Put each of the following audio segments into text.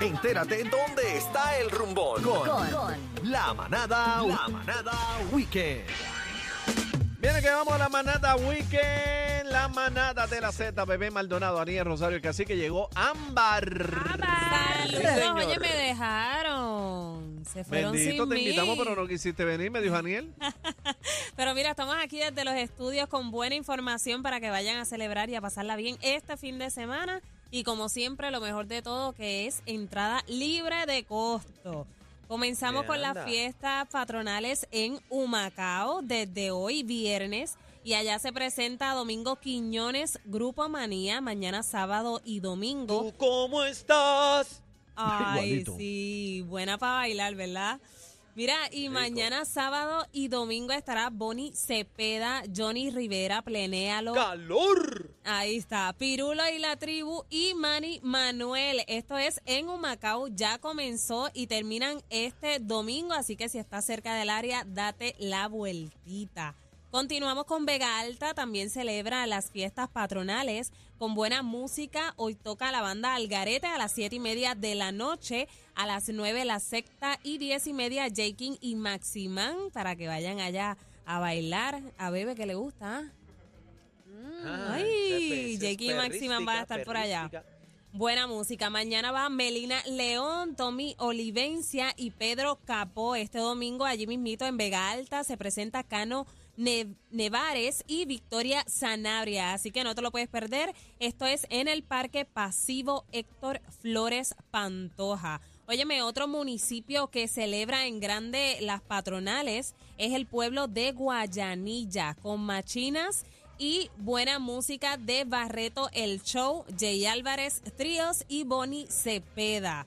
Entérate dónde está el rumbón. Con, la manada, la manada weekend. Viene que vamos a la manada weekend, la manada de la Z, bebé Maldonado, Aniel Rosario, el cacique llegó Ámbar. Señor. oye, me dejaron. Se fueron Bendito, sin te mí. invitamos, pero no quisiste venir, me dijo Aniel. Pero mira, estamos aquí desde los estudios con buena información para que vayan a celebrar y a pasarla bien este fin de semana. Y como siempre, lo mejor de todo, que es entrada libre de costo. Comenzamos ¿Qué con las fiestas patronales en Humacao desde hoy viernes. Y allá se presenta Domingo Quiñones, Grupo Manía, mañana sábado y domingo. cómo estás? Ay, Igualito. sí, buena para bailar, ¿verdad? Mira, y mañana sábado y domingo estará Bonnie Cepeda, Johnny Rivera, Plenéalo. ¡Calor! Ahí está, Pirulo y la tribu y Manny Manuel. Esto es en Humacao, ya comenzó y terminan este domingo, así que si estás cerca del área, date la vueltita. Continuamos con Vega Alta, también celebra las fiestas patronales con buena música. Hoy toca la banda Algarete a las siete y media de la noche, a las 9 la secta y diez y media Jaking y Maximán para que vayan allá a bailar. A Bebe que le gusta. ¿ah? Ay, Jakey y Maximan van a estar por allá. Buena música. Mañana va Melina León, Tommy Olivencia y Pedro Capó. Este domingo allí mismito en Vega Alta se presenta Cano Nevares y Victoria Sanabria. Así que no te lo puedes perder. Esto es en el Parque Pasivo Héctor Flores Pantoja. Óyeme, otro municipio que celebra en grande las patronales es el pueblo de Guayanilla, con machinas y buena música de Barreto El Show, Jay Álvarez Tríos y Bonnie Cepeda.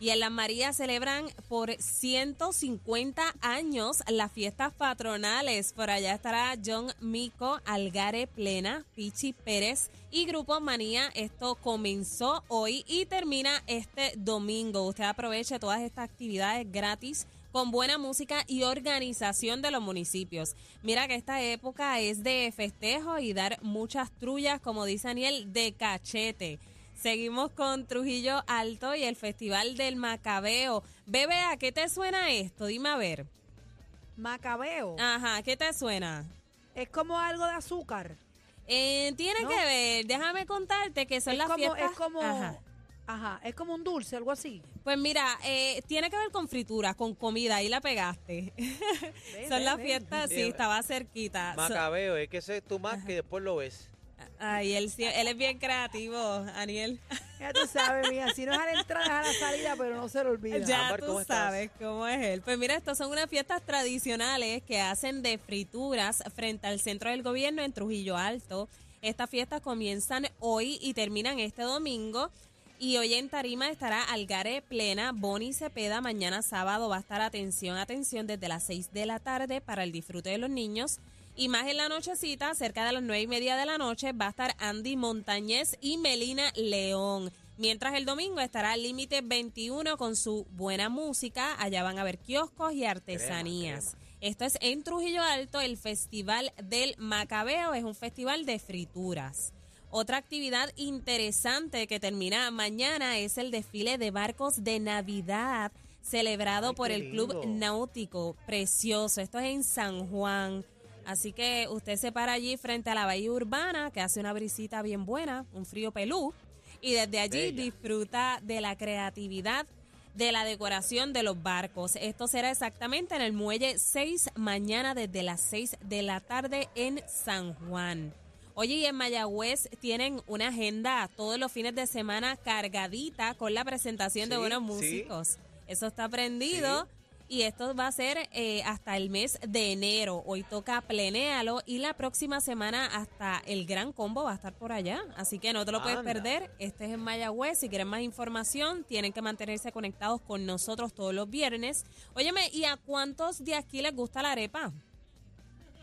Y en Las Marías celebran por 150 años las fiestas patronales. Por allá estará John Mico, Algare Plena, Pichi Pérez y Grupo Manía. Esto comenzó hoy y termina este domingo. Usted aproveche todas estas actividades gratis con buena música y organización de los municipios. Mira que esta época es de festejo y dar muchas trullas, como dice Daniel, de cachete. Seguimos con Trujillo Alto y el Festival del Macabeo. Bebe, ¿a qué te suena esto? Dime a ver. Macabeo. Ajá, ¿qué te suena? Es como algo de azúcar. Eh, tiene ¿No? que ver, déjame contarte que son es las como, fiestas. es como, Ajá. ajá. es como un dulce, algo así. Pues mira, eh, tiene que ver con fritura, con comida, ahí la pegaste. Ven, son ven, las ven. fiestas, sí, estaba cerquita. So- Macabeo, es que ese es tu más que después lo ves. Ay, él, sí- él es bien creativo, Aniel. Ya tú sabes, mía, si no es a la entrada, es a la salida, pero no se lo olvida. Ya Ámbar, tú ¿cómo estás? sabes cómo es él. Pues mira, estas son unas fiestas tradicionales que hacen de frituras frente al centro del gobierno en Trujillo Alto. Estas fiestas comienzan hoy y terminan este domingo. Y hoy en Tarima estará Algare Plena, Boni Cepeda. Mañana sábado va a estar atención, atención desde las 6 de la tarde para el disfrute de los niños. Y más en la nochecita, cerca de las nueve y media de la noche, va a estar Andy Montañez y Melina León. Mientras el domingo estará Límite 21 con su buena música. Allá van a ver kioscos y artesanías. Esto es en Trujillo Alto, el Festival del Macabeo. Es un festival de frituras. Otra actividad interesante que termina mañana es el desfile de barcos de Navidad celebrado Ay, por el Club. Náutico. Precioso. Esto es en San Juan. Así que usted se para allí frente a la bahía urbana, que hace una brisita bien buena, un frío pelú, y desde allí Bella. disfruta de la creatividad de la decoración de los barcos. Esto será exactamente en el muelle 6 mañana desde las 6 de la tarde en San Juan. Oye, y en Mayagüez tienen una agenda todos los fines de semana cargadita con la presentación de buenos sí. músicos. Eso está prendido. Y esto va a ser eh, hasta el mes de enero. Hoy toca Plenéalo y la próxima semana hasta el Gran Combo va a estar por allá. Así que no te lo puedes Anda. perder. Este es en Mayagüez. Si quieren más información, tienen que mantenerse conectados con nosotros todos los viernes. Óyeme, ¿y a cuántos de aquí les gusta la arepa?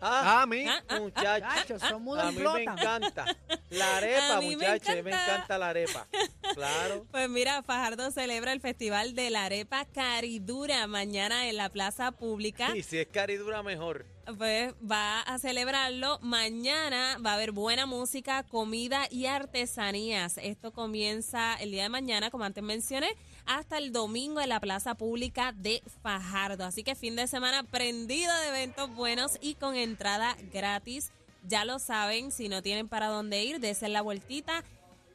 Ah, Ah, a mí. Ah, ah, muchachos. Son muy A mí me encanta. La arepa, A mí me muchachos. A mí me encanta la arepa. Claro. Pues mira, Fajardo celebra el Festival de la Arepa Caridura mañana en la Plaza Pública. Y si es caridura, mejor. Pues va a celebrarlo. Mañana va a haber buena música, comida y artesanías. Esto comienza el día de mañana, como antes mencioné, hasta el domingo en la Plaza Pública de Fajardo. Así que fin de semana prendido de eventos buenos y con entrada gratis. Ya lo saben, si no tienen para dónde ir, desen la vueltita.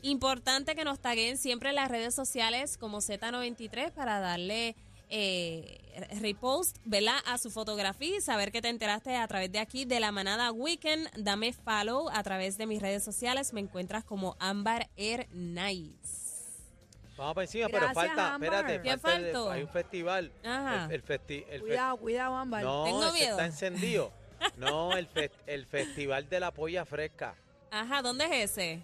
Importante que nos taguen siempre en las redes sociales como Z93 para darle eh, repost, ¿verdad? A su fotografía y saber que te enteraste a través de aquí de la manada Weekend. Dame follow a través de mis redes sociales. Me encuentras como Amber Air Nice. Vamos para encima, pero falta, Ámbar. espérate, ¿Qué falta el- hay un festival. Ajá. El, el festi- el fe- Cuidado, cuidado, Ámbar. no, Tengo miedo. está encendido. No, el, fe- el festival de la polla fresca. Ajá, ¿dónde es ese?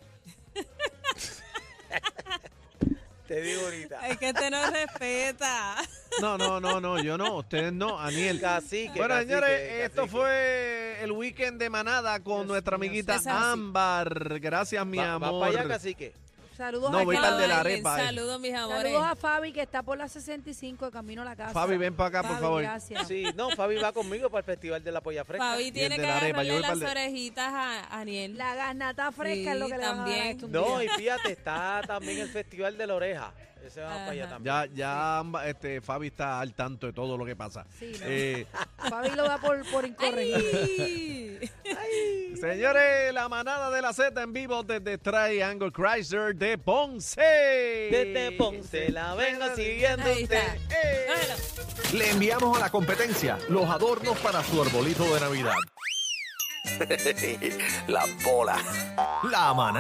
Te digo ahorita. Es que te no respeta. No, no, no, no, yo no, ustedes no, Aniel. Cacique, Bueno, cacique, señores, esto fue el weekend de manada con Dios nuestra amiguita. Ámbar. Gracias, mi Va, va amor. para allá, cacique. Saludos No, a voy Fabi. de la arepa, eh. Saludos, mis amores. Saludos a Fabi que está por la 65 de camino a la casa. Fabi, ven para acá, por favor. Gracias. Sí, no, Fabi va conmigo para el festival de la polla fresca. Fabi tiene que la agarrarle las orejitas a Aniel. La garnata fresca Sí, es lo que le van a dar No, y fíjate, está también el festival de la oreja. Ese va para allá también. Ya, ya, este, Fabi está al tanto de todo lo que pasa. Sí, no. Eh, Fabi lo da por, por incorregible. Señores, la manada de la Z en vivo desde Triangle Chrysler de Ponce. Desde Ponce la vengo siguiendo Ahí usted. está. Eh. Cógelo. Le enviamos a la competencia los adornos para su arbolito de Navidad. la bola. La manada.